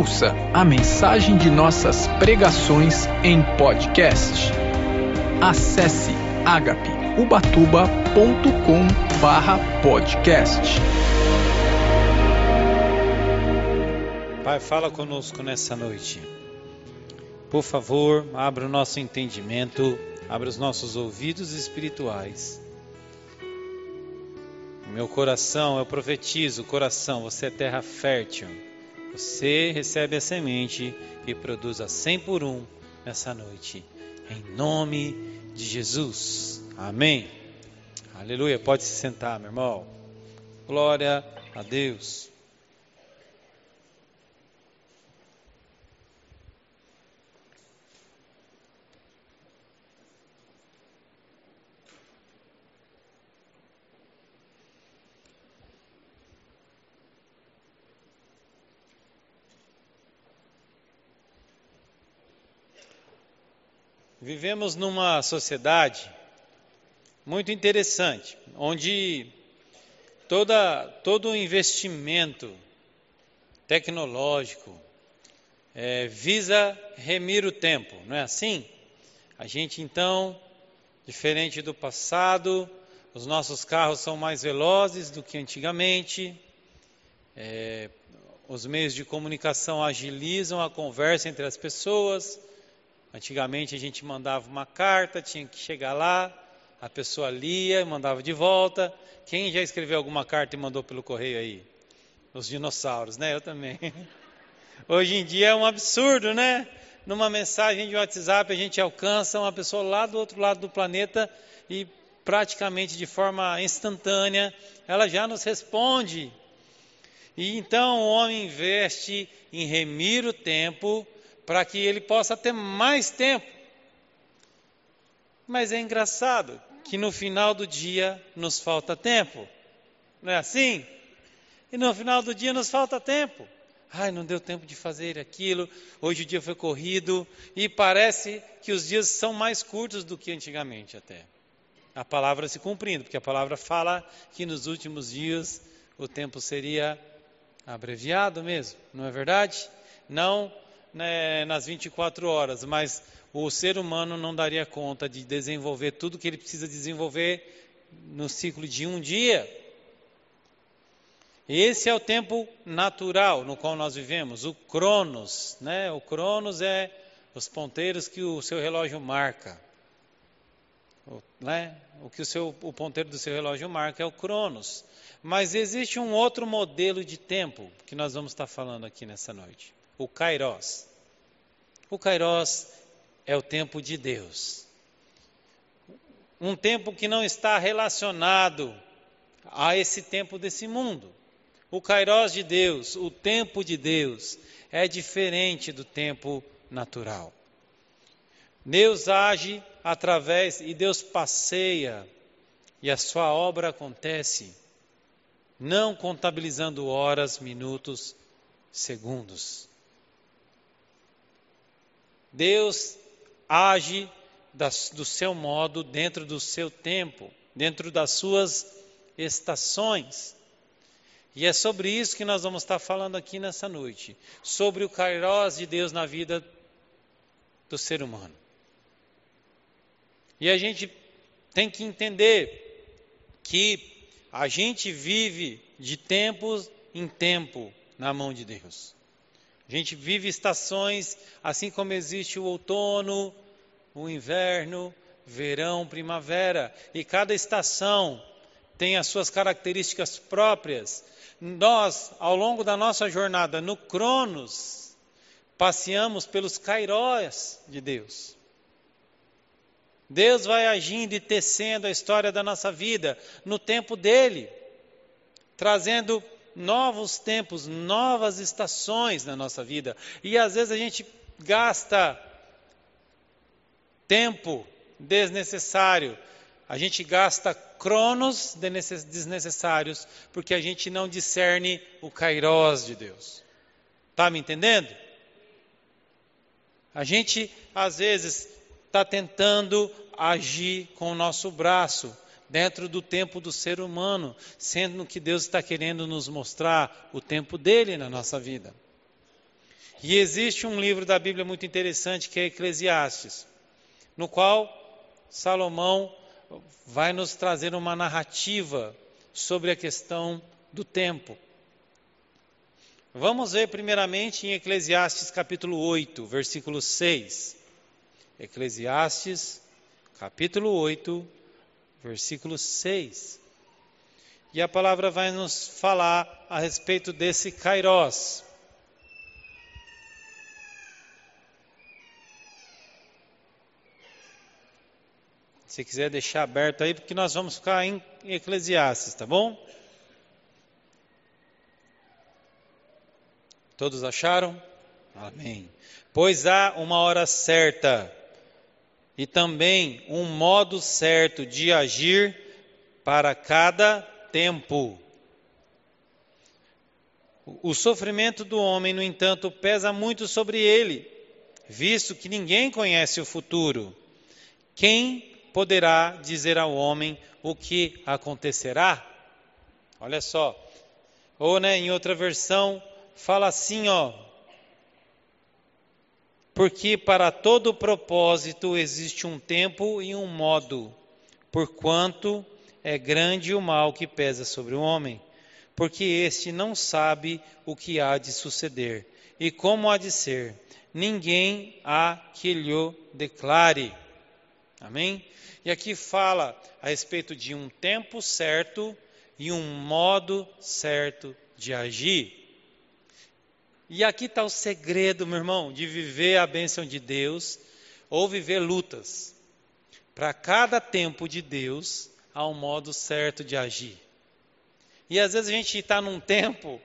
Ouça a mensagem de nossas pregações em podcast. Acesse agapeubatuba.com/podcast. Pai, fala conosco nessa noite. Por favor, abra o nosso entendimento, abra os nossos ouvidos espirituais. Meu coração, eu profetizo, coração, você é terra fértil. Você recebe a semente e produz a 100 por um nessa noite. Em nome de Jesus. Amém. Aleluia. Pode se sentar, meu irmão. Glória a Deus. Vivemos numa sociedade muito interessante, onde toda, todo o investimento tecnológico é, visa remir o tempo, não é assim? A gente então, diferente do passado, os nossos carros são mais velozes do que antigamente, é, os meios de comunicação agilizam a conversa entre as pessoas Antigamente a gente mandava uma carta, tinha que chegar lá, a pessoa lia, mandava de volta. Quem já escreveu alguma carta e mandou pelo correio aí? Os dinossauros, né? Eu também. Hoje em dia é um absurdo, né? Numa mensagem de WhatsApp a gente alcança uma pessoa lá do outro lado do planeta e praticamente de forma instantânea ela já nos responde. E então o homem investe em remir o tempo para que ele possa ter mais tempo. Mas é engraçado que no final do dia nos falta tempo. Não é assim? E no final do dia nos falta tempo. Ai, não deu tempo de fazer aquilo, hoje o dia foi corrido, e parece que os dias são mais curtos do que antigamente até. A palavra se cumprindo, porque a palavra fala que nos últimos dias o tempo seria abreviado mesmo, não é verdade? Não né, nas 24 horas, mas o ser humano não daria conta de desenvolver tudo que ele precisa desenvolver no ciclo de um dia. Esse é o tempo natural no qual nós vivemos, o Cronos, né? O Cronos é os ponteiros que o seu relógio marca. O, né? o que o, seu, o ponteiro do seu relógio marca é o Cronos. Mas existe um outro modelo de tempo que nós vamos estar falando aqui nessa noite o Kairos. O Kairos é o tempo de Deus. Um tempo que não está relacionado a esse tempo desse mundo. O Kairos de Deus, o tempo de Deus, é diferente do tempo natural. Deus age através e Deus passeia e a sua obra acontece, não contabilizando horas, minutos, segundos. Deus age das, do seu modo, dentro do seu tempo, dentro das suas estações. E é sobre isso que nós vamos estar falando aqui nessa noite, sobre o Kairos de Deus na vida do ser humano. E a gente tem que entender que a gente vive de tempos em tempo na mão de Deus. A gente vive estações, assim como existe o outono, o inverno, verão, primavera, e cada estação tem as suas características próprias. Nós, ao longo da nossa jornada no Cronos, passeamos pelos cairós de Deus. Deus vai agindo e tecendo a história da nossa vida no tempo dele, trazendo novos tempos, novas estações na nossa vida. E às vezes a gente gasta tempo desnecessário, a gente gasta cronos desnecessários, porque a gente não discerne o kairós de Deus. Está me entendendo? A gente, às vezes, está tentando agir com o nosso braço, dentro do tempo do ser humano, sendo que Deus está querendo nos mostrar o tempo dele na nossa vida. E existe um livro da Bíblia muito interessante que é Eclesiastes, no qual Salomão vai nos trazer uma narrativa sobre a questão do tempo. Vamos ver primeiramente em Eclesiastes capítulo 8, versículo 6. Eclesiastes capítulo 8, versículo 6. E a palavra vai nos falar a respeito desse Kairós. Se quiser deixar aberto aí, porque nós vamos ficar em Eclesiastes, tá bom? Todos acharam? Amém. Pois há uma hora certa e também um modo certo de agir para cada tempo. O sofrimento do homem, no entanto, pesa muito sobre ele, visto que ninguém conhece o futuro. Quem poderá dizer ao homem o que acontecerá? Olha só. Ou, né, em outra versão, fala assim, ó. Porque para todo propósito existe um tempo e um modo, porquanto é grande o mal que pesa sobre o homem, porque este não sabe o que há de suceder e como há de ser. Ninguém há que lhe declare. Amém? E aqui fala a respeito de um tempo certo e um modo certo de agir. E aqui está o segredo, meu irmão, de viver a bênção de Deus ou viver lutas. Para cada tempo de Deus, há um modo certo de agir. E às vezes a gente está num tempo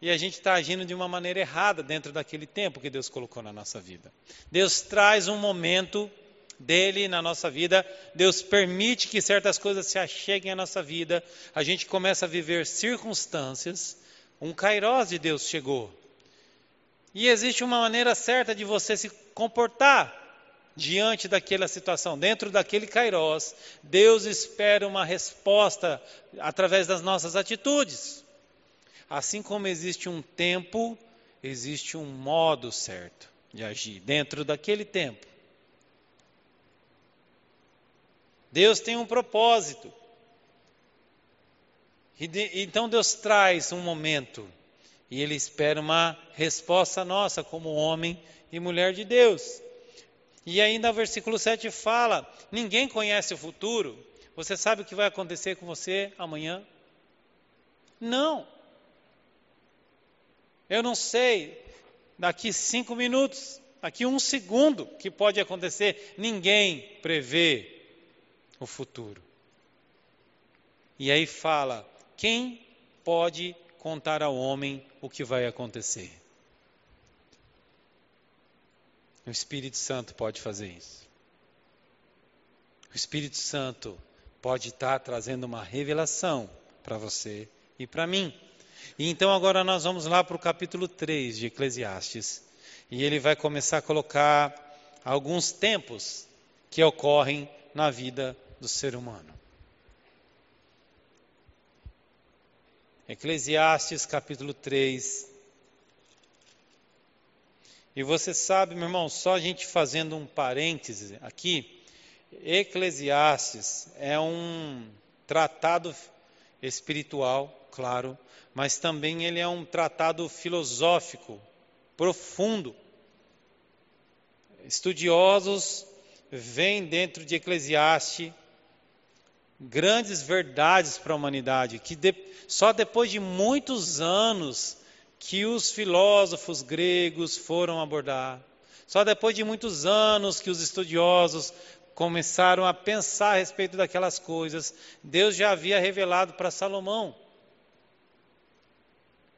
e a gente está agindo de uma maneira errada dentro daquele tempo que Deus colocou na nossa vida. Deus traz um momento dele na nossa vida, Deus permite que certas coisas se acheguem à nossa vida, a gente começa a viver circunstâncias, um kairós de Deus chegou. E existe uma maneira certa de você se comportar diante daquela situação, dentro daquele kairós, Deus espera uma resposta através das nossas atitudes. Assim como existe um tempo, existe um modo certo de agir dentro daquele tempo. Deus tem um propósito. E de, então Deus traz um momento e Ele espera uma resposta nossa como homem e mulher de Deus. E ainda o versículo 7 fala: ninguém conhece o futuro. Você sabe o que vai acontecer com você amanhã? Não. Eu não sei. Daqui cinco minutos, daqui um segundo, que pode acontecer. Ninguém prevê o futuro. E aí fala: quem pode contar ao homem o que vai acontecer? O Espírito Santo pode fazer isso. O Espírito Santo pode estar trazendo uma revelação para você e para mim. E então agora nós vamos lá para o capítulo 3 de Eclesiastes. E ele vai começar a colocar alguns tempos que ocorrem na vida do ser humano. Eclesiastes capítulo 3. E você sabe, meu irmão, só a gente fazendo um parêntese aqui, Eclesiastes é um tratado espiritual, claro, mas também ele é um tratado filosófico profundo. Estudiosos vêm dentro de Eclesiastes grandes verdades para a humanidade, que de, só depois de muitos anos que os filósofos gregos foram abordar, só depois de muitos anos que os estudiosos começaram a pensar a respeito daquelas coisas, Deus já havia revelado para Salomão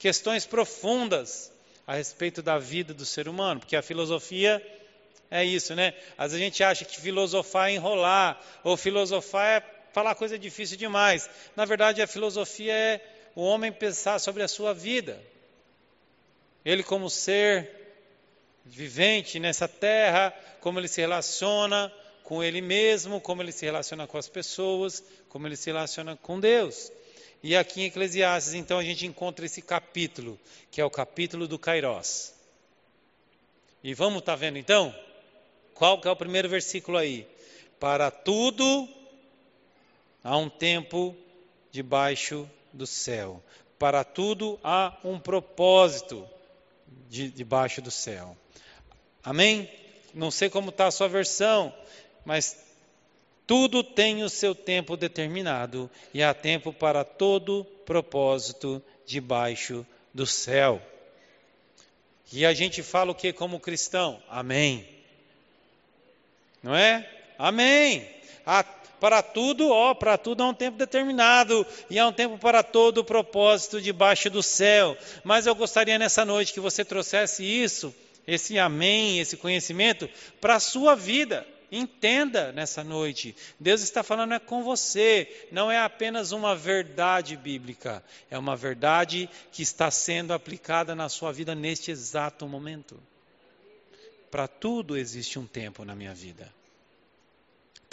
questões profundas a respeito da vida do ser humano, porque a filosofia é isso, né? Às vezes a gente acha que filosofar é enrolar, ou filosofar é falar coisa difícil demais. Na verdade, a filosofia é o homem pensar sobre a sua vida. Ele, como ser vivente nessa terra, como ele se relaciona com ele mesmo, como ele se relaciona com as pessoas, como ele se relaciona com Deus. E aqui em Eclesiastes, então, a gente encontra esse capítulo, que é o capítulo do Kairós. E vamos estar tá vendo então? Qual que é o primeiro versículo aí? Para tudo há um tempo debaixo do céu. Para tudo há um propósito de, debaixo do céu. Amém? Não sei como está a sua versão, mas tudo tem o seu tempo determinado e há tempo para todo propósito debaixo do céu. E a gente fala o que como cristão? Amém. Não é? Amém. Há, para tudo, ó, para tudo há um tempo determinado e há um tempo para todo o propósito debaixo do céu. Mas eu gostaria nessa noite que você trouxesse isso, esse amém, esse conhecimento para a sua vida. Entenda nessa noite, Deus está falando é com você, não é apenas uma verdade bíblica, é uma verdade que está sendo aplicada na sua vida neste exato momento. Para tudo existe um tempo na minha vida.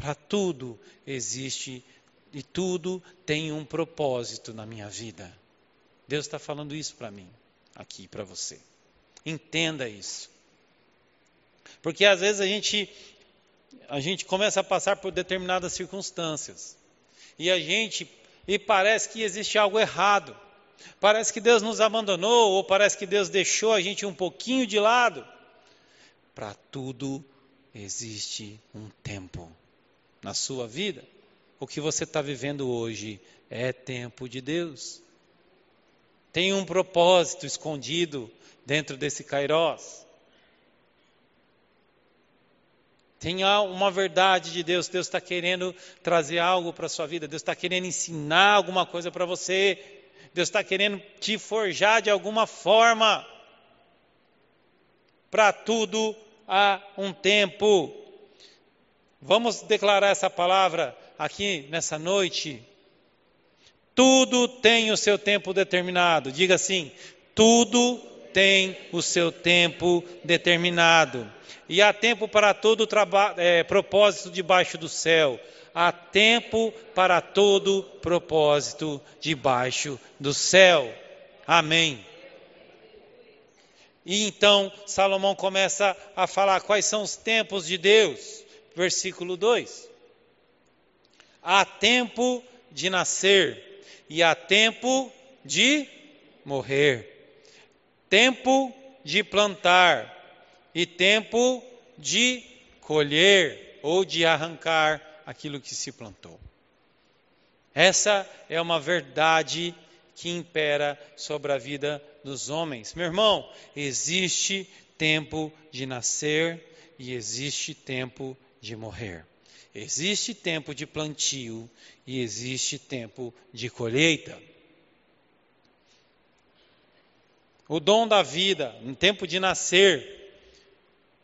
Para tudo existe e tudo tem um propósito na minha vida. Deus está falando isso para mim, aqui para você. Entenda isso. Porque às vezes a gente a gente começa a passar por determinadas circunstâncias. E a gente e parece que existe algo errado. Parece que Deus nos abandonou ou parece que Deus deixou a gente um pouquinho de lado. Para tudo existe um tempo na sua vida. O que você está vivendo hoje é tempo de Deus. Tem um propósito escondido dentro desse Kairós. Tenha uma verdade de Deus. Deus está querendo trazer algo para a sua vida. Deus está querendo ensinar alguma coisa para você. Deus está querendo te forjar de alguma forma. Para tudo há um tempo. Vamos declarar essa palavra aqui nessa noite. Tudo tem o seu tempo determinado. Diga assim: tudo tem o seu tempo determinado e há tempo para todo é, propósito debaixo do céu. Há tempo para todo propósito debaixo do céu. Amém. E então Salomão começa a falar quais são os tempos de Deus. Versículo 2. Há tempo de nascer e há tempo de morrer, tempo de plantar e tempo de colher ou de arrancar aquilo que se plantou. Essa é uma verdade que impera sobre a vida dos homens. Meu irmão, existe tempo de nascer e existe tempo de morrer. Existe tempo de plantio e existe tempo de colheita. O dom da vida, um tempo de nascer,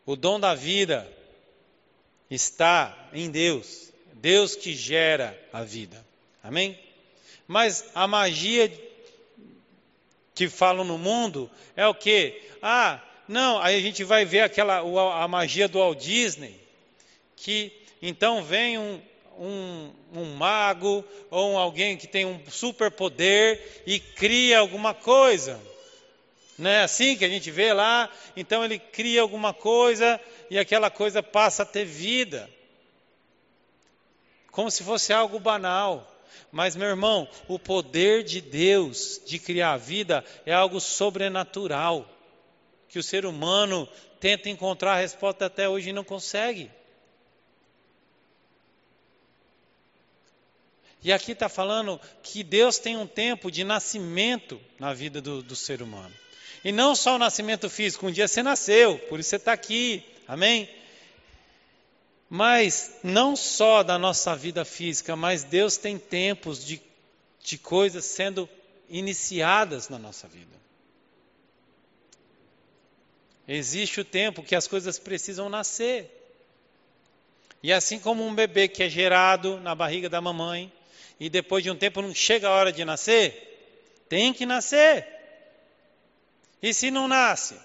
o dom da vida está em Deus, Deus que gera a vida. Amém? Mas a magia que falam no mundo é o que? Ah, não, aí a gente vai ver aquela a magia do Walt Disney, que então vem um, um, um mago ou alguém que tem um superpoder e cria alguma coisa. Não é assim que a gente vê lá? Então ele cria alguma coisa e aquela coisa passa a ter vida. Como se fosse algo banal. Mas, meu irmão, o poder de Deus de criar a vida é algo sobrenatural. Que o ser humano tenta encontrar a resposta até hoje e não consegue. E aqui está falando que Deus tem um tempo de nascimento na vida do, do ser humano. E não só o nascimento físico, um dia você nasceu, por isso você está aqui, amém? Mas não só da nossa vida física, mas Deus tem tempos de, de coisas sendo iniciadas na nossa vida. Existe o tempo que as coisas precisam nascer. E assim como um bebê que é gerado na barriga da mamãe, e depois de um tempo não chega a hora de nascer, tem que nascer. E se não nasce?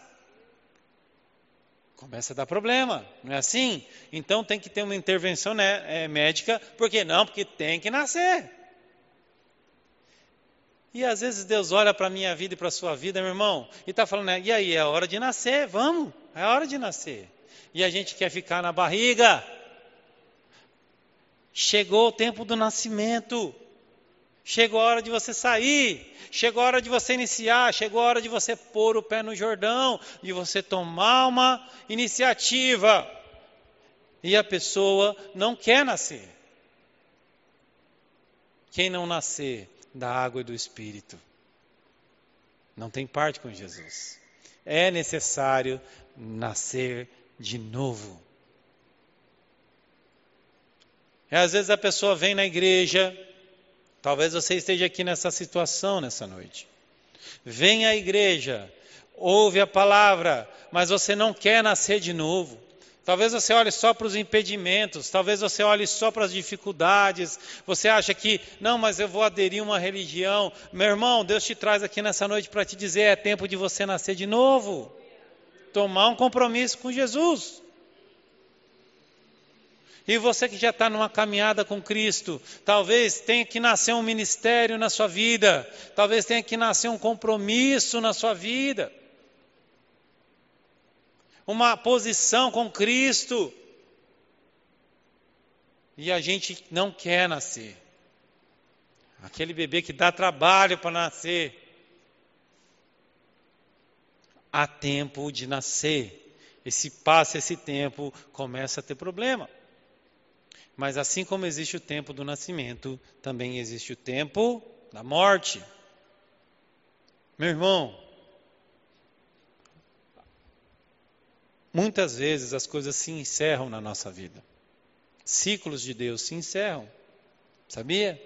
Começa a dar problema, não é assim? Então tem que ter uma intervenção né, é, médica, por que não? Porque tem que nascer. E às vezes Deus olha para a minha vida e para a sua vida, meu irmão, e está falando, né, e aí, é hora de nascer, vamos, é hora de nascer. E a gente quer ficar na barriga. Chegou o tempo do nascimento. Chegou a hora de você sair, chegou a hora de você iniciar, chegou a hora de você pôr o pé no Jordão, de você tomar uma iniciativa. E a pessoa não quer nascer. Quem não nascer da água e do Espírito não tem parte com Jesus. É necessário nascer de novo. E às vezes a pessoa vem na igreja, talvez você esteja aqui nessa situação nessa noite. Vem à igreja, ouve a palavra, mas você não quer nascer de novo. Talvez você olhe só para os impedimentos, talvez você olhe só para as dificuldades. Você acha que, não, mas eu vou aderir a uma religião. Meu irmão, Deus te traz aqui nessa noite para te dizer: é tempo de você nascer de novo. Tomar um compromisso com Jesus. E você que já está numa caminhada com Cristo, talvez tenha que nascer um ministério na sua vida, talvez tenha que nascer um compromisso na sua vida uma posição com Cristo. E a gente não quer nascer. Aquele bebê que dá trabalho para nascer. Há tempo de nascer. E se passa esse tempo, começa a ter problema. Mas assim como existe o tempo do nascimento, também existe o tempo da morte. Meu irmão, Muitas vezes as coisas se encerram na nossa vida. Ciclos de Deus se encerram. Sabia?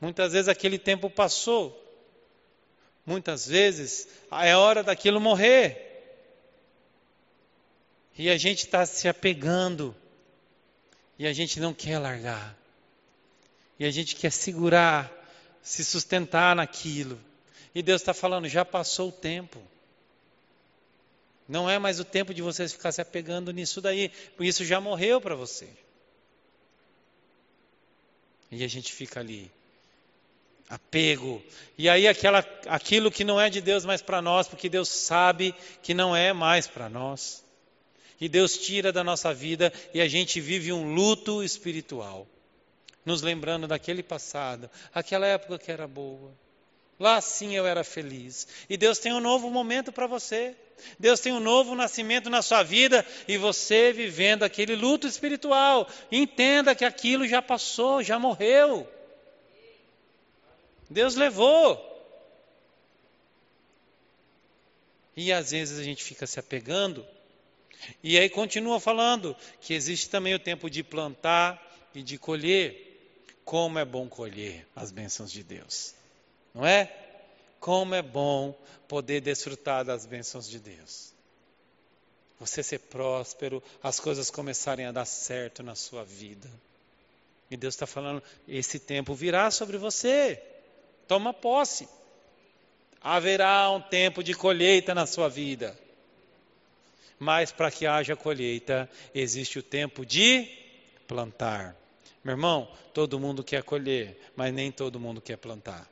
Muitas vezes aquele tempo passou. Muitas vezes é hora daquilo morrer. E a gente está se apegando. E a gente não quer largar. E a gente quer segurar, se sustentar naquilo. E Deus está falando: já passou o tempo. Não é mais o tempo de você ficar se apegando nisso daí, isso já morreu para você. E a gente fica ali, apego. E aí aquela, aquilo que não é de Deus mais para nós, porque Deus sabe que não é mais para nós. E Deus tira da nossa vida e a gente vive um luto espiritual, nos lembrando daquele passado, aquela época que era boa. Lá sim eu era feliz. E Deus tem um novo momento para você. Deus tem um novo nascimento na sua vida e você vivendo aquele luto espiritual. Entenda que aquilo já passou, já morreu. Deus levou. E às vezes a gente fica se apegando. E aí continua falando que existe também o tempo de plantar e de colher. Como é bom colher as bênçãos de Deus. Não é? Como é bom poder desfrutar das bênçãos de Deus. Você ser próspero, as coisas começarem a dar certo na sua vida. E Deus está falando: esse tempo virá sobre você. Toma posse. Haverá um tempo de colheita na sua vida. Mas para que haja colheita, existe o tempo de plantar. Meu irmão, todo mundo quer colher, mas nem todo mundo quer plantar.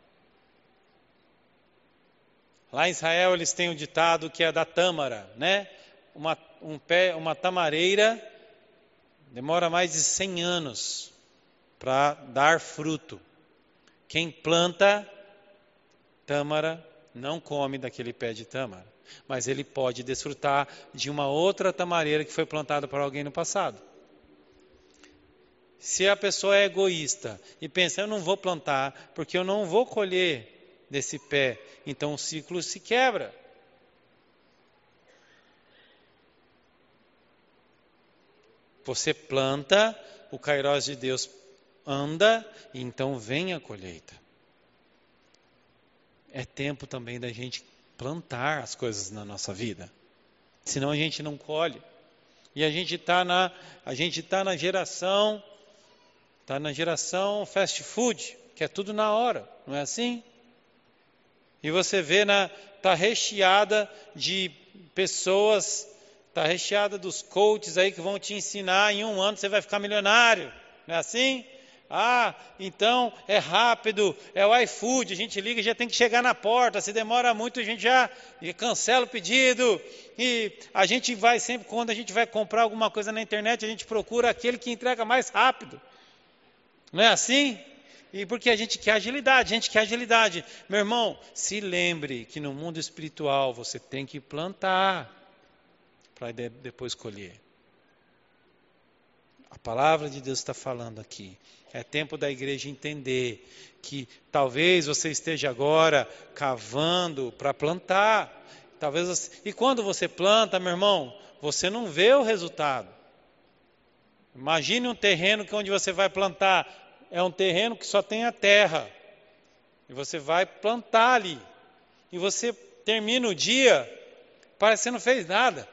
Lá em Israel eles têm o um ditado que é da tâmara, né? Uma, um pé, uma tamareira demora mais de 100 anos para dar fruto. Quem planta tâmara não come daquele pé de tâmara, mas ele pode desfrutar de uma outra tamareira que foi plantada por alguém no passado. Se a pessoa é egoísta e pensa, eu não vou plantar porque eu não vou colher desse pé, então o ciclo se quebra. Você planta, o Kairos de Deus anda, então vem a colheita. É tempo também da gente plantar as coisas na nossa vida. Senão a gente não colhe. E a gente está na, a gente tá na geração, está na geração fast food, que é tudo na hora, não é assim? E você vê na tá recheada de pessoas, tá recheada dos coaches aí que vão te ensinar em um ano você vai ficar milionário, não é assim? Ah, então é rápido, é o iFood, a gente liga e já tem que chegar na porta. Se demora muito, a gente já cancela o pedido. E a gente vai sempre, quando a gente vai comprar alguma coisa na internet, a gente procura aquele que entrega mais rápido. Não é assim? E porque a gente quer agilidade, a gente quer agilidade. Meu irmão, se lembre que no mundo espiritual você tem que plantar para depois colher. A palavra de Deus está falando aqui. É tempo da igreja entender que talvez você esteja agora cavando para plantar. Talvez você... E quando você planta, meu irmão, você não vê o resultado. Imagine um terreno que onde você vai plantar é um terreno que só tem a terra. E você vai plantar ali. E você termina o dia, parece que você não fez nada.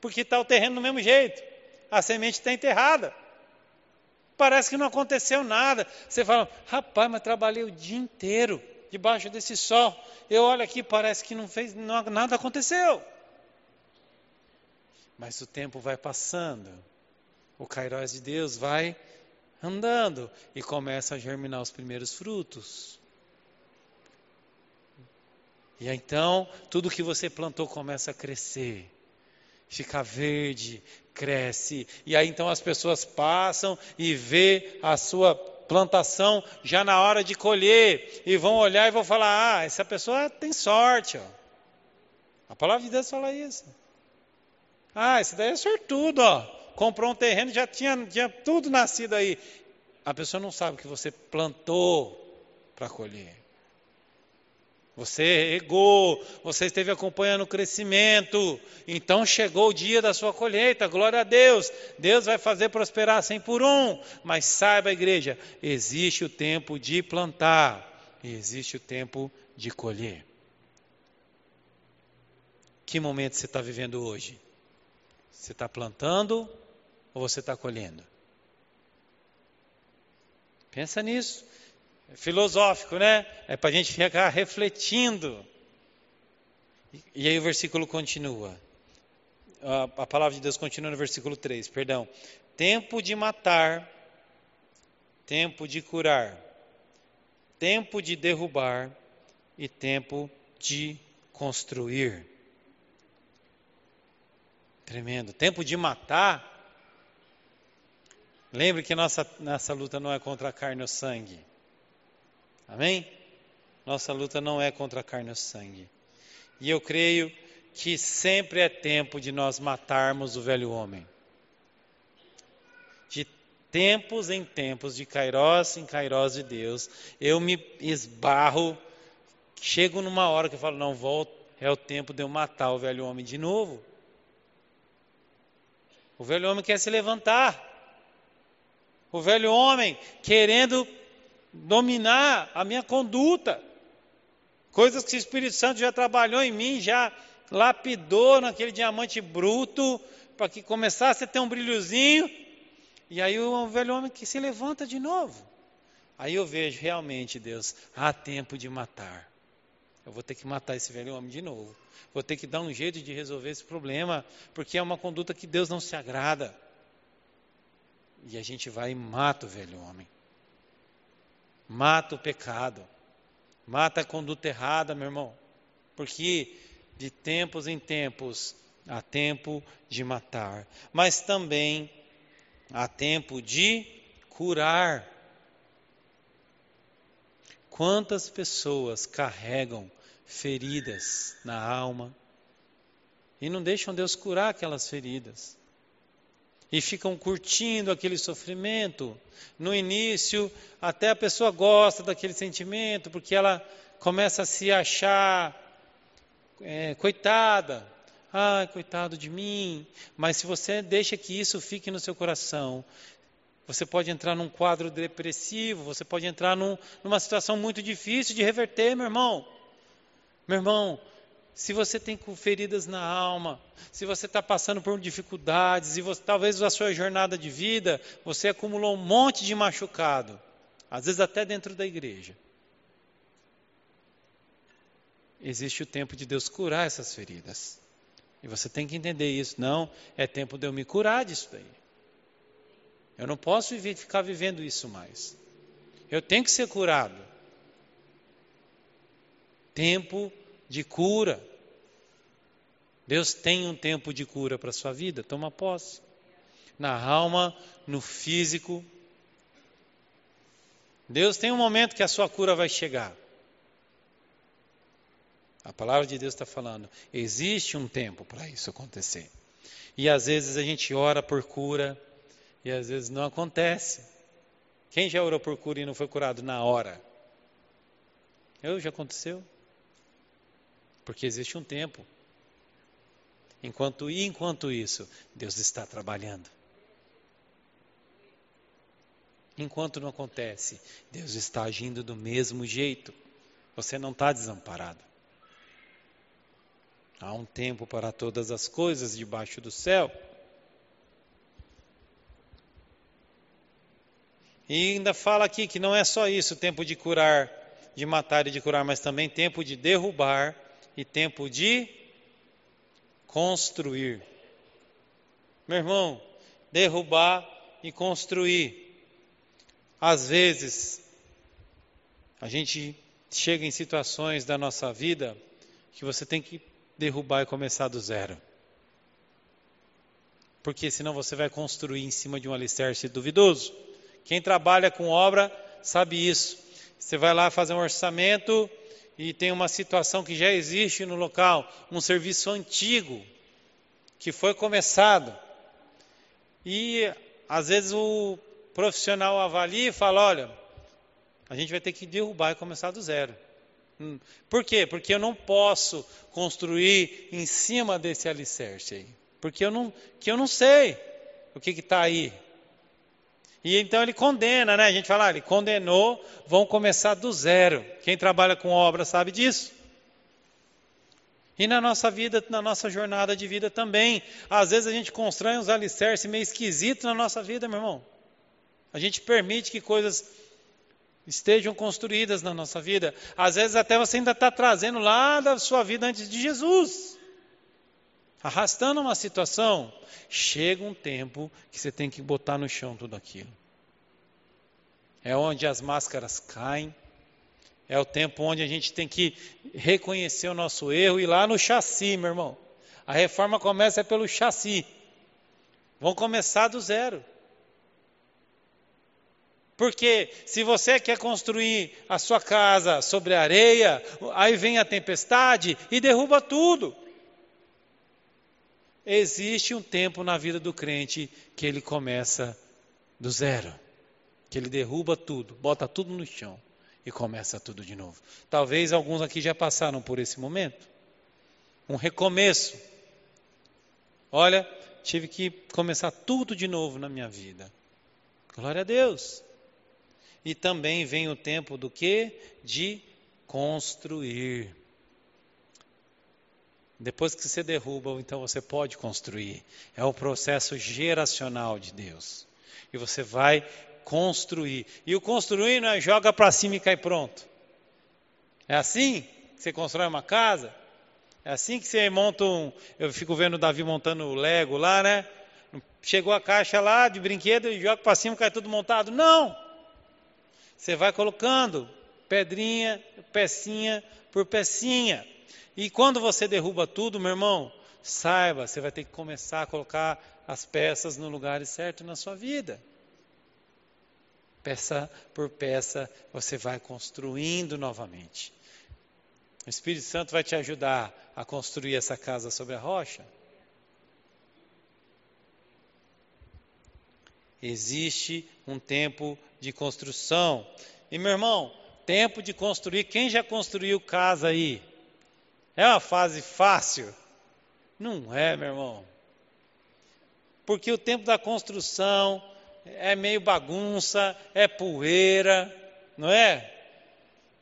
Porque está o terreno do mesmo jeito. A semente está enterrada. Parece que não aconteceu nada. Você fala, rapaz, mas trabalhei o dia inteiro debaixo desse sol. Eu olho aqui, parece que não fez, não, nada aconteceu. Mas o tempo vai passando. O Kairos de Deus vai andando e começa a germinar os primeiros frutos. E então, tudo que você plantou começa a crescer, fica verde, cresce. E aí então as pessoas passam e vê a sua plantação já na hora de colher e vão olhar e vão falar: "Ah, essa pessoa tem sorte, ó". A palavra de Deus fala isso. Ah, esse daí é sortudo, ó comprou um terreno, já tinha, tinha tudo nascido aí. A pessoa não sabe que você plantou para colher. Você regou, você esteve acompanhando o crescimento, então chegou o dia da sua colheita, glória a Deus. Deus vai fazer prosperar cem por um, mas saiba, igreja, existe o tempo de plantar e existe o tempo de colher. Que momento você está vivendo hoje? Você está plantando ou você está colhendo? Pensa nisso. É filosófico, né? É para a gente ficar refletindo. E, aí o versículo continua. A, a palavra de Deus continua no versículo 3, perdão. Tempo de matar, tempo de curar, tempo de derrubar e tempo de construir. Tremendo. Tempo de matar Lembre que nossa, nossa luta não é contra a carne ou sangue. Amém? Nossa luta não é contra a carne ou sangue. E eu creio que sempre é tempo de nós matarmos o velho homem. De tempos em tempos, de Kairós em Kairós de Deus, eu me esbarro, chego numa hora que eu falo, não, volto, é o tempo de eu matar o velho homem de novo. O velho homem quer se levantar o velho homem querendo dominar a minha conduta. Coisas que o Espírito Santo já trabalhou em mim, já lapidou naquele diamante bruto, para que começasse a ter um brilhozinho. E aí o velho homem que se levanta de novo. Aí eu vejo realmente, Deus, há tempo de matar. Eu vou ter que matar esse velho homem de novo. Vou ter que dar um jeito de resolver esse problema, porque é uma conduta que Deus não se agrada. E a gente vai e mata o velho homem. Mata o pecado. Mata a conduta errada, meu irmão. Porque de tempos em tempos há tempo de matar, mas também há tempo de curar. Quantas pessoas carregam feridas na alma e não deixam Deus curar aquelas feridas? E ficam curtindo aquele sofrimento. No início, até a pessoa gosta daquele sentimento, porque ela começa a se achar é, coitada. Ai, coitado de mim. Mas se você deixa que isso fique no seu coração, você pode entrar num quadro depressivo, você pode entrar num, numa situação muito difícil de reverter, meu irmão. Meu irmão, se você tem feridas na alma, se você está passando por dificuldades, e você, talvez a sua jornada de vida, você acumulou um monte de machucado, às vezes até dentro da igreja. Existe o tempo de Deus curar essas feridas. E você tem que entender isso. Não, é tempo de eu me curar disso daí. Eu não posso ficar vivendo isso mais. Eu tenho que ser curado. Tempo de cura. Deus tem um tempo de cura para a sua vida, toma posse. Na alma, no físico. Deus tem um momento que a sua cura vai chegar. A palavra de Deus está falando, existe um tempo para isso acontecer. E às vezes a gente ora por cura e às vezes não acontece. Quem já orou por cura e não foi curado na hora? Eu já aconteceu. Porque existe um tempo. Enquanto e enquanto isso, Deus está trabalhando. Enquanto não acontece, Deus está agindo do mesmo jeito. Você não está desamparado. Há um tempo para todas as coisas debaixo do céu. E ainda fala aqui que não é só isso, tempo de curar, de matar e de curar, mas também tempo de derrubar e tempo de construir. Meu irmão, derrubar e construir. Às vezes, a gente chega em situações da nossa vida que você tem que derrubar e começar do zero. Porque senão você vai construir em cima de um alicerce duvidoso. Quem trabalha com obra sabe isso. Você vai lá fazer um orçamento e tem uma situação que já existe no local, um serviço antigo que foi começado. E às vezes o profissional avalia e fala: olha, a gente vai ter que derrubar e começar do zero. Hum. Por quê? Porque eu não posso construir em cima desse alicerce aí. Porque eu não, que eu não sei o que está aí. E então ele condena, né? A gente fala, ah, ele condenou, vão começar do zero. Quem trabalha com obra sabe disso. E na nossa vida, na nossa jornada de vida também. Às vezes a gente constrói uns alicerces meio esquisitos na nossa vida, meu irmão. A gente permite que coisas estejam construídas na nossa vida. Às vezes até você ainda está trazendo lá da sua vida antes de Jesus. Arrastando uma situação. Chega um tempo que você tem que botar no chão tudo aquilo. É onde as máscaras caem. É o tempo onde a gente tem que reconhecer o nosso erro e ir lá no chassi, meu irmão. A reforma começa pelo chassi. Vão começar do zero. Porque se você quer construir a sua casa sobre areia, aí vem a tempestade e derruba tudo. Existe um tempo na vida do crente que ele começa do zero, que ele derruba tudo, bota tudo no chão e começa tudo de novo. Talvez alguns aqui já passaram por esse momento. Um recomeço. Olha, tive que começar tudo de novo na minha vida. Glória a Deus. E também vem o tempo do que? De construir. Depois que você derruba, então você pode construir. É o processo geracional de Deus. E você vai construir. E o construir não é joga para cima e cai pronto. É assim que você constrói uma casa? É assim que você monta um. Eu fico vendo o Davi montando o Lego lá, né? Chegou a caixa lá de brinquedo e joga para cima e cai tudo montado. Não! Você vai colocando pedrinha, pecinha por pecinha. E quando você derruba tudo, meu irmão, saiba, você vai ter que começar a colocar as peças no lugar certo na sua vida. Peça por peça, você vai construindo novamente. O Espírito Santo vai te ajudar a construir essa casa sobre a rocha. Existe um tempo de construção. E meu irmão, tempo de construir, quem já construiu casa aí? É uma fase fácil? Não é, meu irmão. Porque o tempo da construção é meio bagunça, é poeira, não é?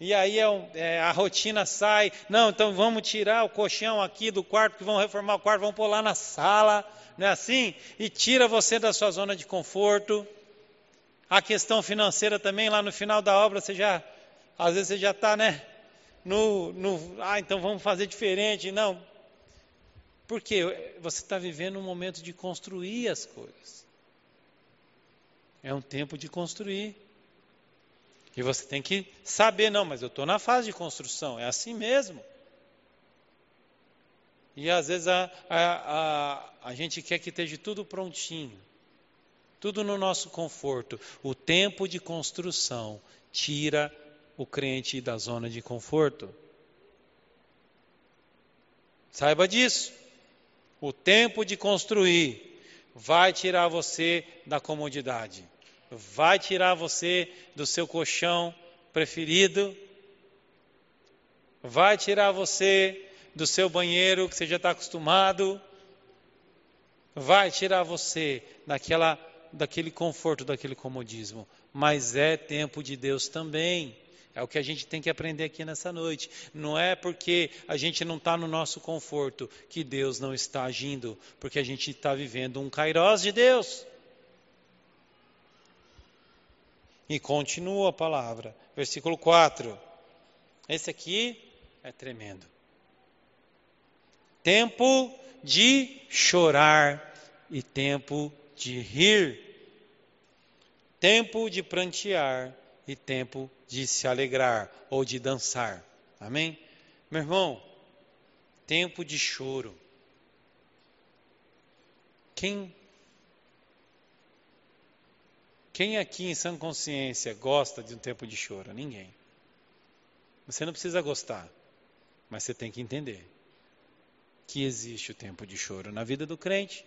E aí é é, a rotina sai. Não, então vamos tirar o colchão aqui do quarto, que vão reformar o quarto, vamos pôr lá na sala não é assim? E tira você da sua zona de conforto. A questão financeira também, lá no final da obra, você já, às vezes você já está, né? No, no, ah, então vamos fazer diferente. Não. Porque você está vivendo um momento de construir as coisas. é um tempo de construir. E você tem que saber, não, mas eu estou na fase de construção, é assim mesmo. E às vezes a, a, a, a gente quer que esteja tudo prontinho, tudo no nosso conforto. O tempo de construção tira o crente da zona de conforto. Saiba disso. O tempo de construir vai tirar você da comodidade, vai tirar você do seu colchão preferido, vai tirar você do seu banheiro que você já está acostumado, vai tirar você daquela, daquele conforto, daquele comodismo. Mas é tempo de Deus também. É o que a gente tem que aprender aqui nessa noite. Não é porque a gente não está no nosso conforto que Deus não está agindo, porque a gente está vivendo um kairós de Deus. E continua a palavra, versículo 4. Esse aqui é tremendo. Tempo de chorar e tempo de rir. Tempo de prantear e tempo de se alegrar ou de dançar. Amém? Meu irmão, tempo de choro. Quem quem aqui em sã consciência gosta de um tempo de choro? Ninguém. Você não precisa gostar, mas você tem que entender que existe o tempo de choro na vida do crente.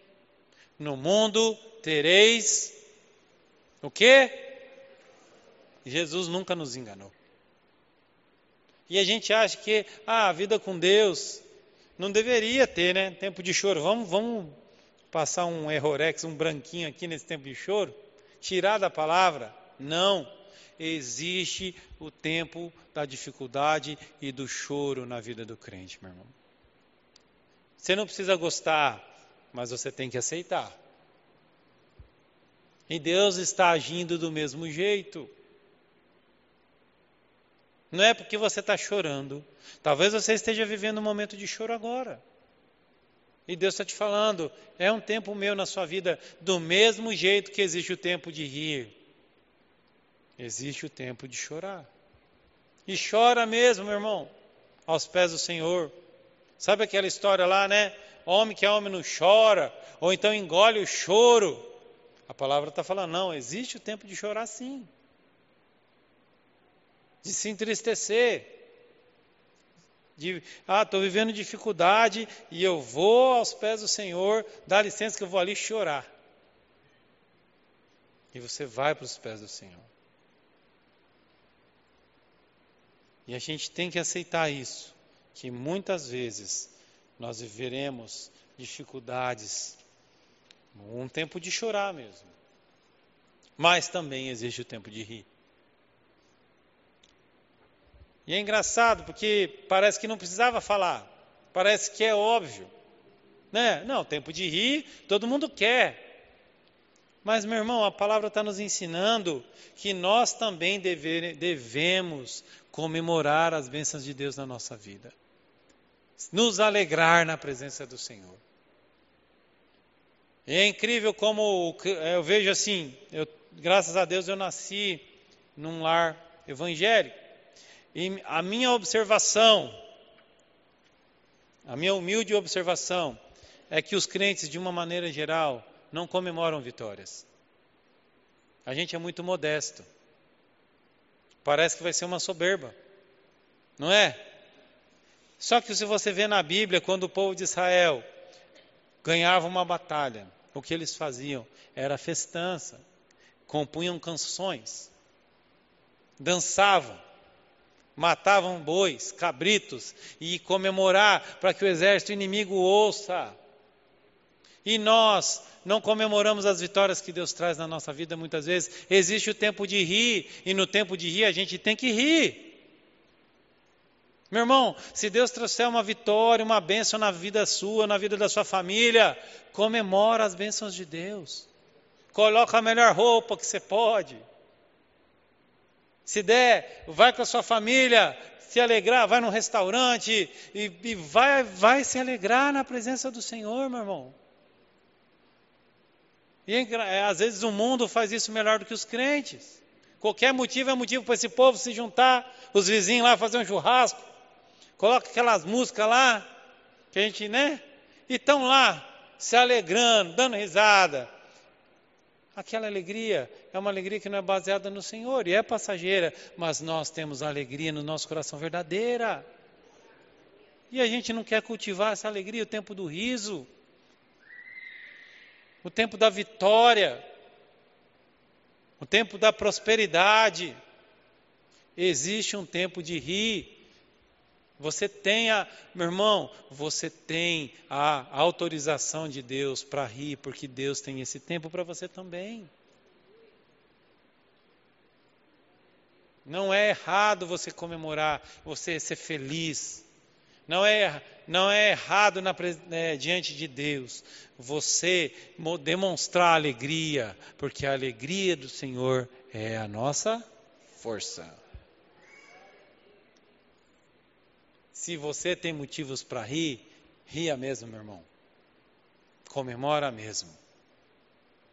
No mundo tereis o quê? Jesus nunca nos enganou. E a gente acha que ah, a vida com Deus não deveria ter, né? Tempo de choro. Vamos, vamos passar um errorex, um branquinho aqui nesse tempo de choro? Tirar da palavra? Não. Existe o tempo da dificuldade e do choro na vida do crente, meu irmão. Você não precisa gostar, mas você tem que aceitar. E Deus está agindo do mesmo jeito. Não é porque você está chorando. Talvez você esteja vivendo um momento de choro agora. E Deus está te falando: é um tempo meu na sua vida, do mesmo jeito que existe o tempo de rir, existe o tempo de chorar. E chora mesmo, meu irmão, aos pés do Senhor. Sabe aquela história lá, né? Homem que é homem não chora, ou então engole o choro. A palavra está falando, não, existe o tempo de chorar sim. De se entristecer. De, ah, estou vivendo dificuldade e eu vou aos pés do Senhor, dá licença que eu vou ali chorar. E você vai para os pés do Senhor. E a gente tem que aceitar isso que muitas vezes nós viveremos dificuldades, um tempo de chorar mesmo, mas também existe o tempo de rir. E é engraçado porque parece que não precisava falar, parece que é óbvio. Né? Não, tempo de rir, todo mundo quer. Mas, meu irmão, a palavra está nos ensinando que nós também deve, devemos comemorar as bênçãos de Deus na nossa vida nos alegrar na presença do Senhor. E é incrível como eu vejo assim, eu, graças a Deus eu nasci num lar evangélico. E a minha observação, a minha humilde observação, é que os crentes, de uma maneira geral, não comemoram vitórias. A gente é muito modesto. Parece que vai ser uma soberba. Não é? Só que se você vê na Bíblia, quando o povo de Israel ganhava uma batalha, o que eles faziam era festança, compunham canções, dançavam, matavam bois, cabritos e comemorar para que o exército inimigo ouça. E nós não comemoramos as vitórias que Deus traz na nossa vida muitas vezes. Existe o tempo de rir, e no tempo de rir a gente tem que rir. Meu irmão, se Deus trouxer uma vitória, uma bênção na vida sua, na vida da sua família, comemora as bênçãos de Deus. Coloca a melhor roupa que você pode. Se der, vai com a sua família se alegrar, vai num restaurante e, e vai, vai se alegrar na presença do Senhor, meu irmão. E é, às vezes o mundo faz isso melhor do que os crentes. Qualquer motivo é motivo para esse povo se juntar, os vizinhos lá fazer um churrasco. Coloca aquelas músicas lá, que a gente, né? E estão lá, se alegrando, dando risada. Aquela alegria é uma alegria que não é baseada no Senhor e é passageira, mas nós temos alegria no nosso coração verdadeira. E a gente não quer cultivar essa alegria, o tempo do riso, o tempo da vitória, o tempo da prosperidade. Existe um tempo de rir. Você tem a, meu irmão, você tem a autorização de Deus para rir, porque Deus tem esse tempo para você também. Não é errado você comemorar, você ser feliz. Não é, não é errado na, é, diante de Deus você demonstrar alegria, porque a alegria do Senhor é a nossa força. Se você tem motivos para rir, ria mesmo, meu irmão. Comemora mesmo.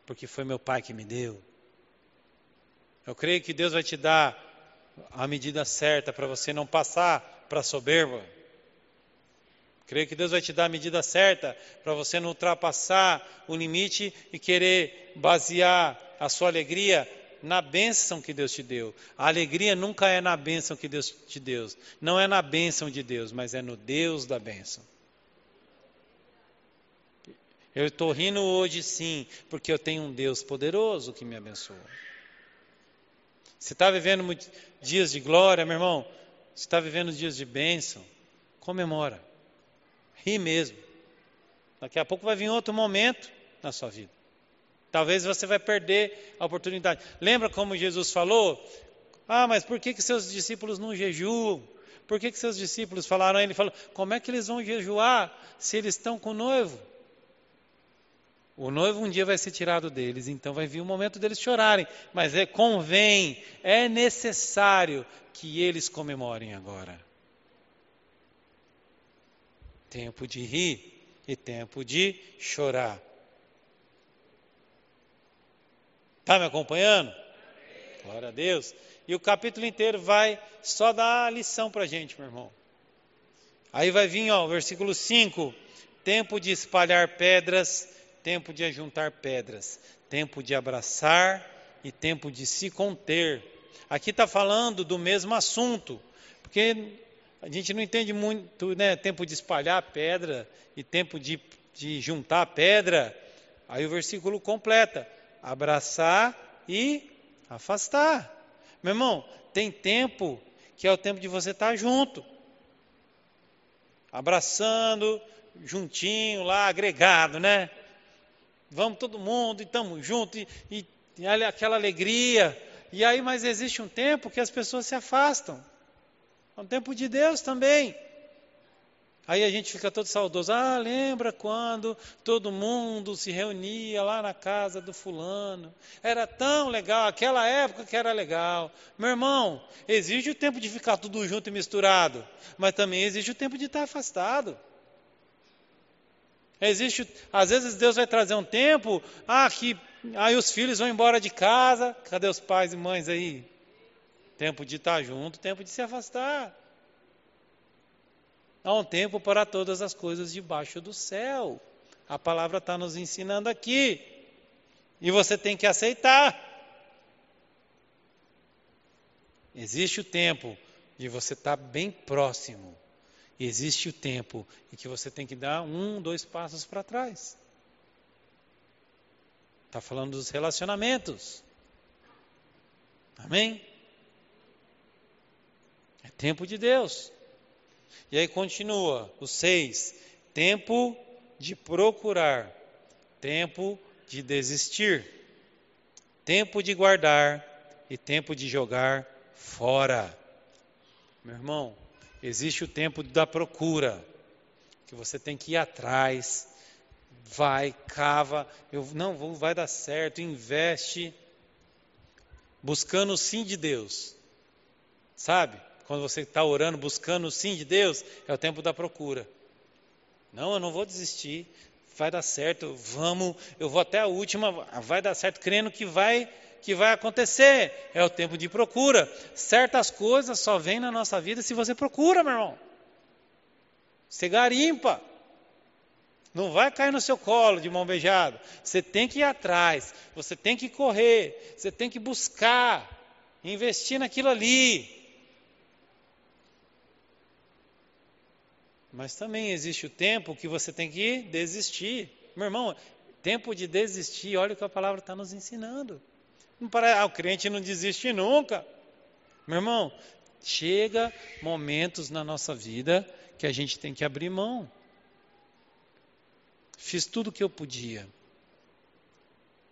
Porque foi meu pai que me deu. Eu creio que Deus vai te dar a medida certa para você não passar para soberba. Creio que Deus vai te dar a medida certa para você não ultrapassar o limite e querer basear a sua alegria na bênção que Deus te deu. A alegria nunca é na bênção que Deus te deu. Não é na bênção de Deus, mas é no Deus da bênção. Eu estou rindo hoje sim, porque eu tenho um Deus poderoso que me abençoa. Você está vivendo dias de glória, meu irmão? Você está vivendo dias de bênção? Comemora ri mesmo. Daqui a pouco vai vir outro momento na sua vida. Talvez você vai perder a oportunidade. Lembra como Jesus falou? Ah, mas por que, que seus discípulos não jejuam? Por que, que seus discípulos falaram? Ele falou: como é que eles vão jejuar se eles estão com o noivo? O noivo um dia vai ser tirado deles, então vai vir o momento deles chorarem. Mas é convém, é necessário que eles comemorem agora tempo de rir e tempo de chorar. Está me acompanhando? Glória a Deus. E o capítulo inteiro vai só dar a lição para a gente, meu irmão. Aí vai vir, ó, versículo 5: tempo de espalhar pedras, tempo de ajuntar pedras, tempo de abraçar e tempo de se conter. Aqui está falando do mesmo assunto, porque a gente não entende muito, né? Tempo de espalhar pedra e tempo de, de juntar pedra. Aí o versículo completa: abraçar e afastar. Meu irmão, tem tempo que é o tempo de você estar junto, abraçando, juntinho lá, agregado, né? Vamos todo mundo e estamos juntos e, e, e aquela alegria. E aí, mas existe um tempo que as pessoas se afastam. É um tempo de Deus também. Aí a gente fica todo saudoso. Ah, lembra quando todo mundo se reunia lá na casa do fulano? Era tão legal, aquela época que era legal. Meu irmão, existe o tempo de ficar tudo junto e misturado, mas também existe o tempo de estar afastado. Existe, às vezes Deus vai trazer um tempo, ah, que aí os filhos vão embora de casa. Cadê os pais e mães aí? Tempo de estar junto, tempo de se afastar. Há um tempo para todas as coisas debaixo do céu. A palavra está nos ensinando aqui. E você tem que aceitar. Existe o tempo de você estar bem próximo. Existe o tempo em que você tem que dar um, dois passos para trás. Está falando dos relacionamentos. Amém? É tempo de Deus. E aí continua, o seis, tempo de procurar, tempo de desistir, tempo de guardar e tempo de jogar fora. Meu irmão, existe o tempo da procura, que você tem que ir atrás, vai, cava, eu não vai dar certo, investe, buscando o sim de Deus, sabe? Quando você está orando, buscando o sim de Deus, é o tempo da procura. Não, eu não vou desistir. vai dar certo, vamos, eu vou até a última, vai dar certo, crendo que vai que vai acontecer. É o tempo de procura. Certas coisas só vêm na nossa vida se você procura, meu irmão. Você garimpa. Não vai cair no seu colo de mão beijada. Você tem que ir atrás. Você tem que correr. Você tem que buscar. Investir naquilo ali. Mas também existe o tempo que você tem que desistir. Meu irmão, tempo de desistir, olha o que a palavra está nos ensinando. Não para, ah, o crente não desiste nunca. Meu irmão, chega momentos na nossa vida que a gente tem que abrir mão. Fiz tudo o que eu podia.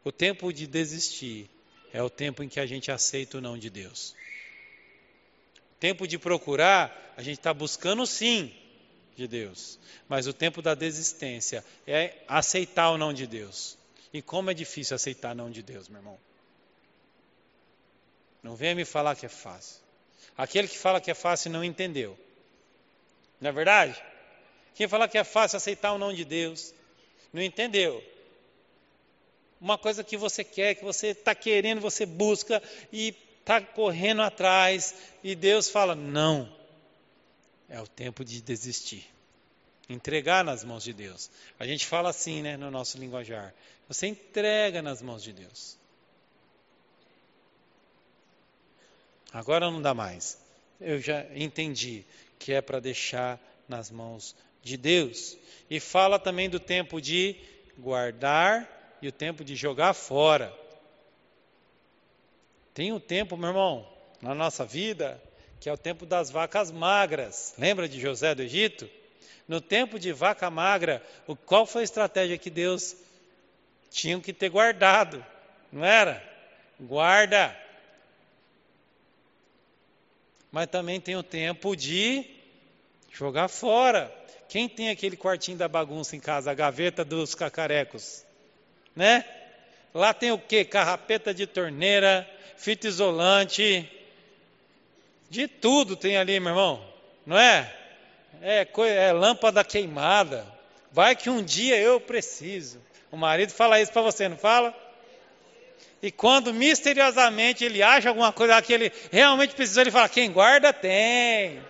O tempo de desistir é o tempo em que a gente aceita o não de Deus. Tempo de procurar, a gente está buscando sim de Deus. Mas o tempo da desistência é aceitar o não de Deus. E como é difícil aceitar o não de Deus, meu irmão. Não venha me falar que é fácil. Aquele que fala que é fácil não entendeu. Não é verdade? Quem fala que é fácil aceitar o não de Deus, não entendeu. Uma coisa que você quer, que você está querendo, você busca e está correndo atrás, e Deus fala: não. É o tempo de desistir. Entregar nas mãos de Deus. A gente fala assim, né, no nosso linguajar. Você entrega nas mãos de Deus. Agora não dá mais. Eu já entendi que é para deixar nas mãos de Deus. E fala também do tempo de guardar e o tempo de jogar fora. Tem um tempo, meu irmão, na nossa vida, que é o tempo das vacas magras. Lembra de José do Egito? No tempo de vaca magra, qual foi a estratégia que Deus tinha que ter guardado? Não era? Guarda mas também tem o tempo de jogar fora. Quem tem aquele quartinho da bagunça em casa, a gaveta dos cacarecos? Né? Lá tem o que? Carrapeta de torneira, fita isolante, de tudo tem ali, meu irmão, não é? É, é lâmpada queimada. Vai que um dia eu preciso. O marido fala isso para você, não fala? E quando misteriosamente ele acha alguma coisa que ele realmente precisou, ele fala: quem guarda tem.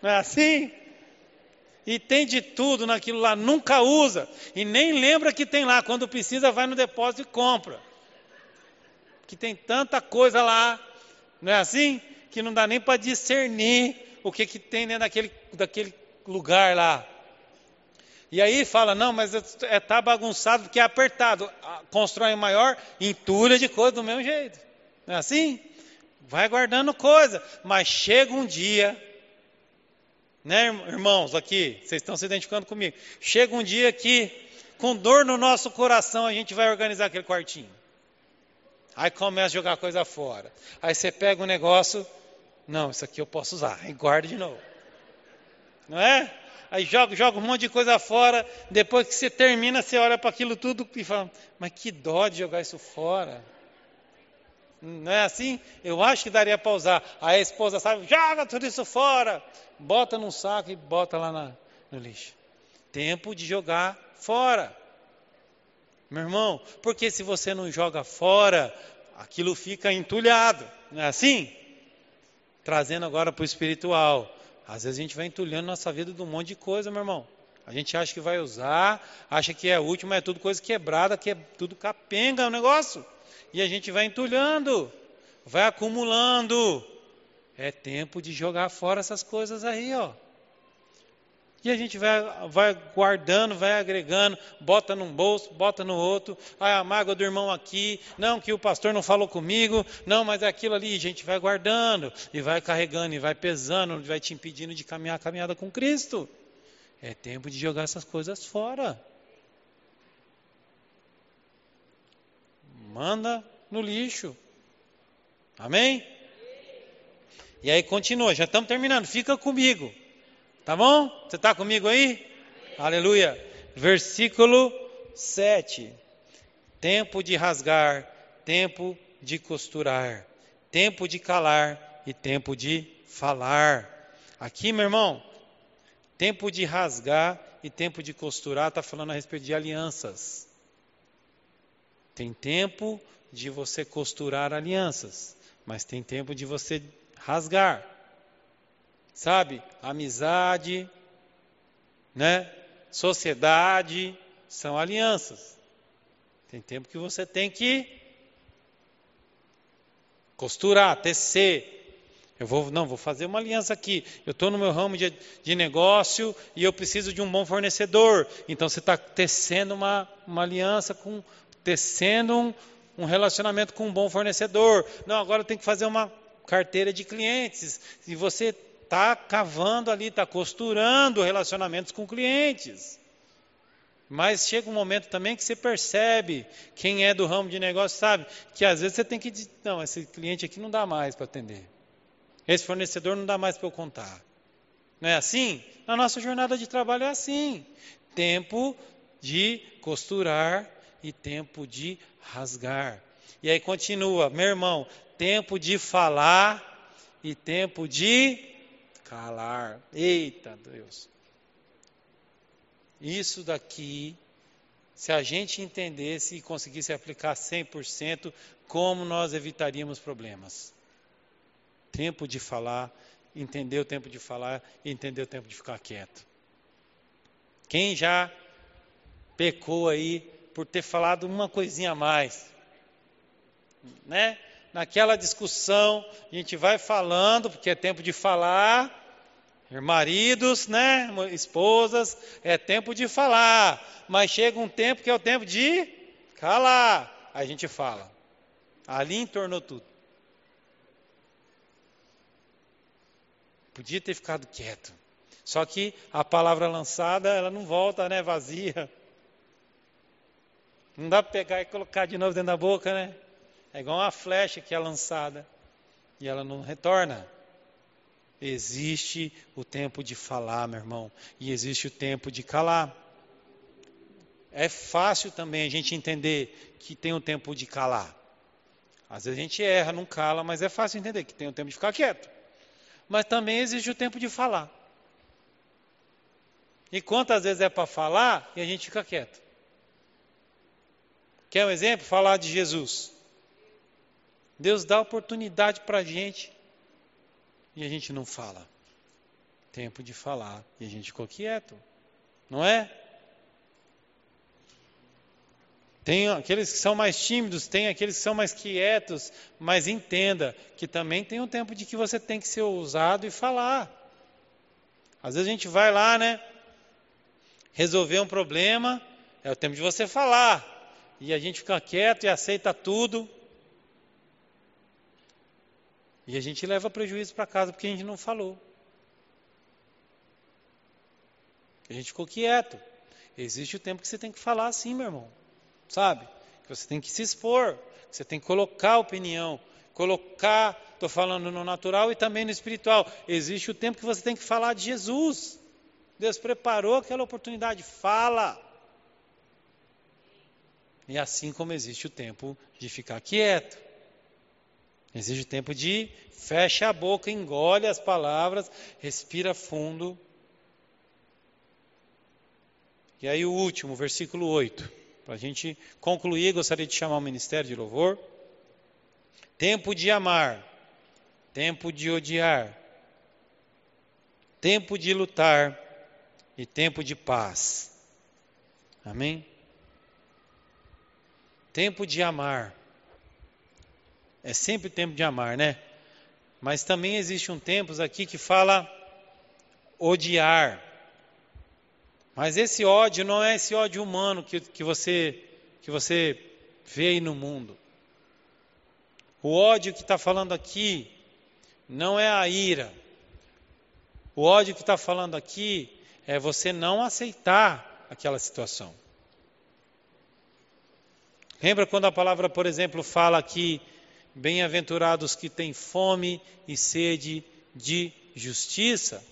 Não é assim? E tem de tudo naquilo lá, nunca usa. E nem lembra que tem lá. Quando precisa, vai no depósito e compra. Que tem tanta coisa lá, não é assim? Que não dá nem para discernir o que, que tem dentro daquele, daquele lugar lá. E aí fala, não, mas está é, tá bagunçado porque é apertado. Constrói maior, entulha de coisa do mesmo jeito. Não é assim? Vai guardando coisa, mas chega um dia, né, irmãos, aqui, vocês estão se identificando comigo. Chega um dia que, com dor no nosso coração, a gente vai organizar aquele quartinho. Aí começa a jogar coisa fora. Aí você pega um negócio, não, isso aqui eu posso usar, e guarda de novo. Não é? aí joga, joga um monte de coisa fora, depois que você termina, você olha para aquilo tudo e fala, mas que dó de jogar isso fora. Não é assim? Eu acho que daria para usar. Aí a esposa sabe, joga tudo isso fora, bota num saco e bota lá na, no lixo. Tempo de jogar fora. Meu irmão, porque se você não joga fora, aquilo fica entulhado. Não é assim? Trazendo agora para o espiritual. Às vezes a gente vai entulhando nossa vida de um monte de coisa, meu irmão. A gente acha que vai usar, acha que é útil, mas é tudo coisa quebrada, que é tudo capenga o negócio. E a gente vai entulhando, vai acumulando. É tempo de jogar fora essas coisas aí, ó. E a gente vai, vai guardando, vai agregando, bota num bolso, bota no outro. Ah, a mágoa do irmão aqui. Não, que o pastor não falou comigo. Não, mas é aquilo ali. A gente vai guardando e vai carregando e vai pesando, vai te impedindo de caminhar a caminhada com Cristo. É tempo de jogar essas coisas fora. Manda no lixo. Amém? E aí continua, já estamos terminando. Fica comigo. Tá bom? Você está comigo aí? Aleluia. Versículo 7. Tempo de rasgar, tempo de costurar, tempo de calar e tempo de falar. Aqui, meu irmão, tempo de rasgar e tempo de costurar está falando a respeito de alianças. Tem tempo de você costurar alianças, mas tem tempo de você rasgar. Sabe? Amizade, né? Sociedade são alianças. Tem tempo que você tem que costurar, tecer. Eu vou, não, vou fazer uma aliança aqui. Eu estou no meu ramo de, de, negócio e eu preciso de um bom fornecedor. Então você está tecendo uma, uma aliança com, tecendo um, um relacionamento com um bom fornecedor. Não, agora tem que fazer uma carteira de clientes. E você está cavando ali, está costurando relacionamentos com clientes. Mas chega um momento também que você percebe, quem é do ramo de negócio sabe, que às vezes você tem que dizer, não, esse cliente aqui não dá mais para atender. Esse fornecedor não dá mais para eu contar. Não é assim? Na nossa jornada de trabalho é assim. Tempo de costurar e tempo de rasgar. E aí continua, meu irmão, tempo de falar e tempo de calar. Eita Deus. Isso daqui, se a gente entendesse e conseguisse aplicar 100%, como nós evitaríamos problemas? Tempo de falar, entender o tempo de falar entender o tempo de ficar quieto. Quem já pecou aí por ter falado uma coisinha a mais? Né? Naquela discussão, a gente vai falando, porque é tempo de falar, Maridos, né, esposas, é tempo de falar, mas chega um tempo que é o tempo de calar. A gente fala. Ali entornou tudo. Podia ter ficado quieto. Só que a palavra lançada, ela não volta, né, vazia. Não dá para pegar e colocar de novo dentro da boca, né? É igual uma flecha que é lançada e ela não retorna. Existe o tempo de falar, meu irmão, e existe o tempo de calar. É fácil também a gente entender que tem o tempo de calar. Às vezes a gente erra, não cala, mas é fácil entender que tem o tempo de ficar quieto. Mas também existe o tempo de falar. E quantas vezes é para falar e a gente fica quieto? Quer um exemplo? Falar de Jesus. Deus dá oportunidade para a gente e a gente não fala. Tempo de falar e a gente ficou quieto, não é? Tem aqueles que são mais tímidos, tem aqueles que são mais quietos, mas entenda que também tem um tempo de que você tem que ser ousado e falar. Às vezes a gente vai lá, né? Resolver um problema, é o tempo de você falar. E a gente fica quieto e aceita tudo. E a gente leva prejuízo para casa porque a gente não falou. A gente ficou quieto. Existe o tempo que você tem que falar assim, meu irmão. Sabe? Que você tem que se expor, que você tem que colocar opinião, colocar, estou falando no natural e também no espiritual. Existe o tempo que você tem que falar de Jesus. Deus preparou aquela oportunidade, fala. E assim como existe o tempo de ficar quieto. Exige tempo de fecha a boca, engole as palavras, respira fundo. E aí o último, versículo 8. Para a gente concluir, gostaria de chamar o ministério de louvor. Tempo de amar, tempo de odiar, tempo de lutar e tempo de paz. Amém? Tempo de amar. É sempre tempo de amar, né? Mas também existe um tempo aqui que fala odiar. Mas esse ódio não é esse ódio humano que, que, você, que você vê aí no mundo. O ódio que está falando aqui não é a ira. O ódio que está falando aqui é você não aceitar aquela situação. Lembra quando a palavra, por exemplo, fala que Bem-aventurados que têm fome e sede de justiça.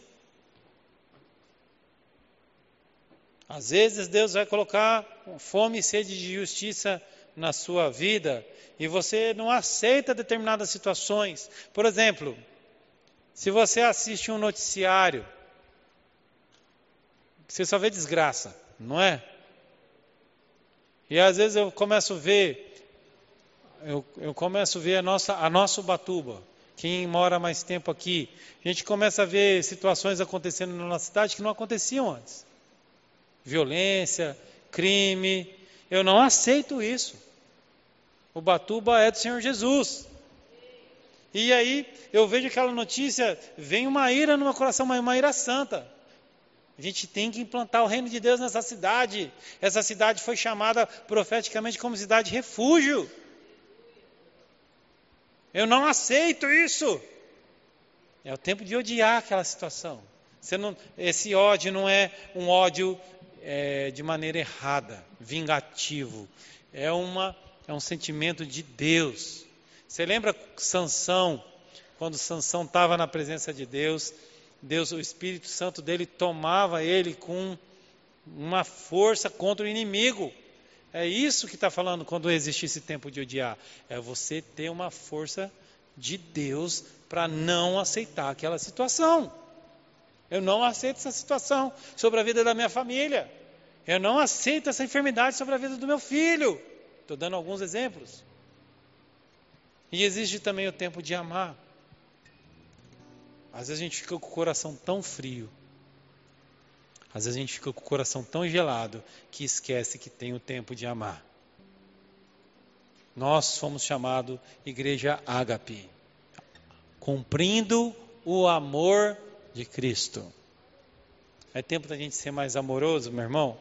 Às vezes Deus vai colocar fome e sede de justiça na sua vida e você não aceita determinadas situações. Por exemplo, se você assiste um noticiário Você só vê desgraça, não é? E às vezes eu começo a ver, eu, eu começo a ver a nossa, a nossa Ubatuba, quem mora mais tempo aqui, a gente começa a ver situações acontecendo na nossa cidade que não aconteciam antes. Violência, crime. Eu não aceito isso. O Batuba é do Senhor Jesus. E aí eu vejo aquela notícia, vem uma ira no meu coração, uma ira santa. A gente tem que implantar o reino de Deus nessa cidade. Essa cidade foi chamada profeticamente como cidade refúgio. Eu não aceito isso. É o tempo de odiar aquela situação. Não, esse ódio não é um ódio é, de maneira errada, vingativo. É, uma, é um sentimento de Deus. Você lembra Sansão, quando Sansão estava na presença de Deus, Deus, o Espírito Santo dele tomava ele com uma força contra o inimigo. É isso que está falando quando existe esse tempo de odiar. É você ter uma força de Deus para não aceitar aquela situação. Eu não aceito essa situação sobre a vida da minha família. Eu não aceito essa enfermidade sobre a vida do meu filho. Estou dando alguns exemplos. E existe também o tempo de amar. Às vezes a gente fica com o coração tão frio às vezes a gente fica com o coração tão gelado que esquece que tem o tempo de amar. Nós fomos chamados Igreja Ágape, cumprindo o amor de Cristo. É tempo da gente ser mais amoroso, meu irmão?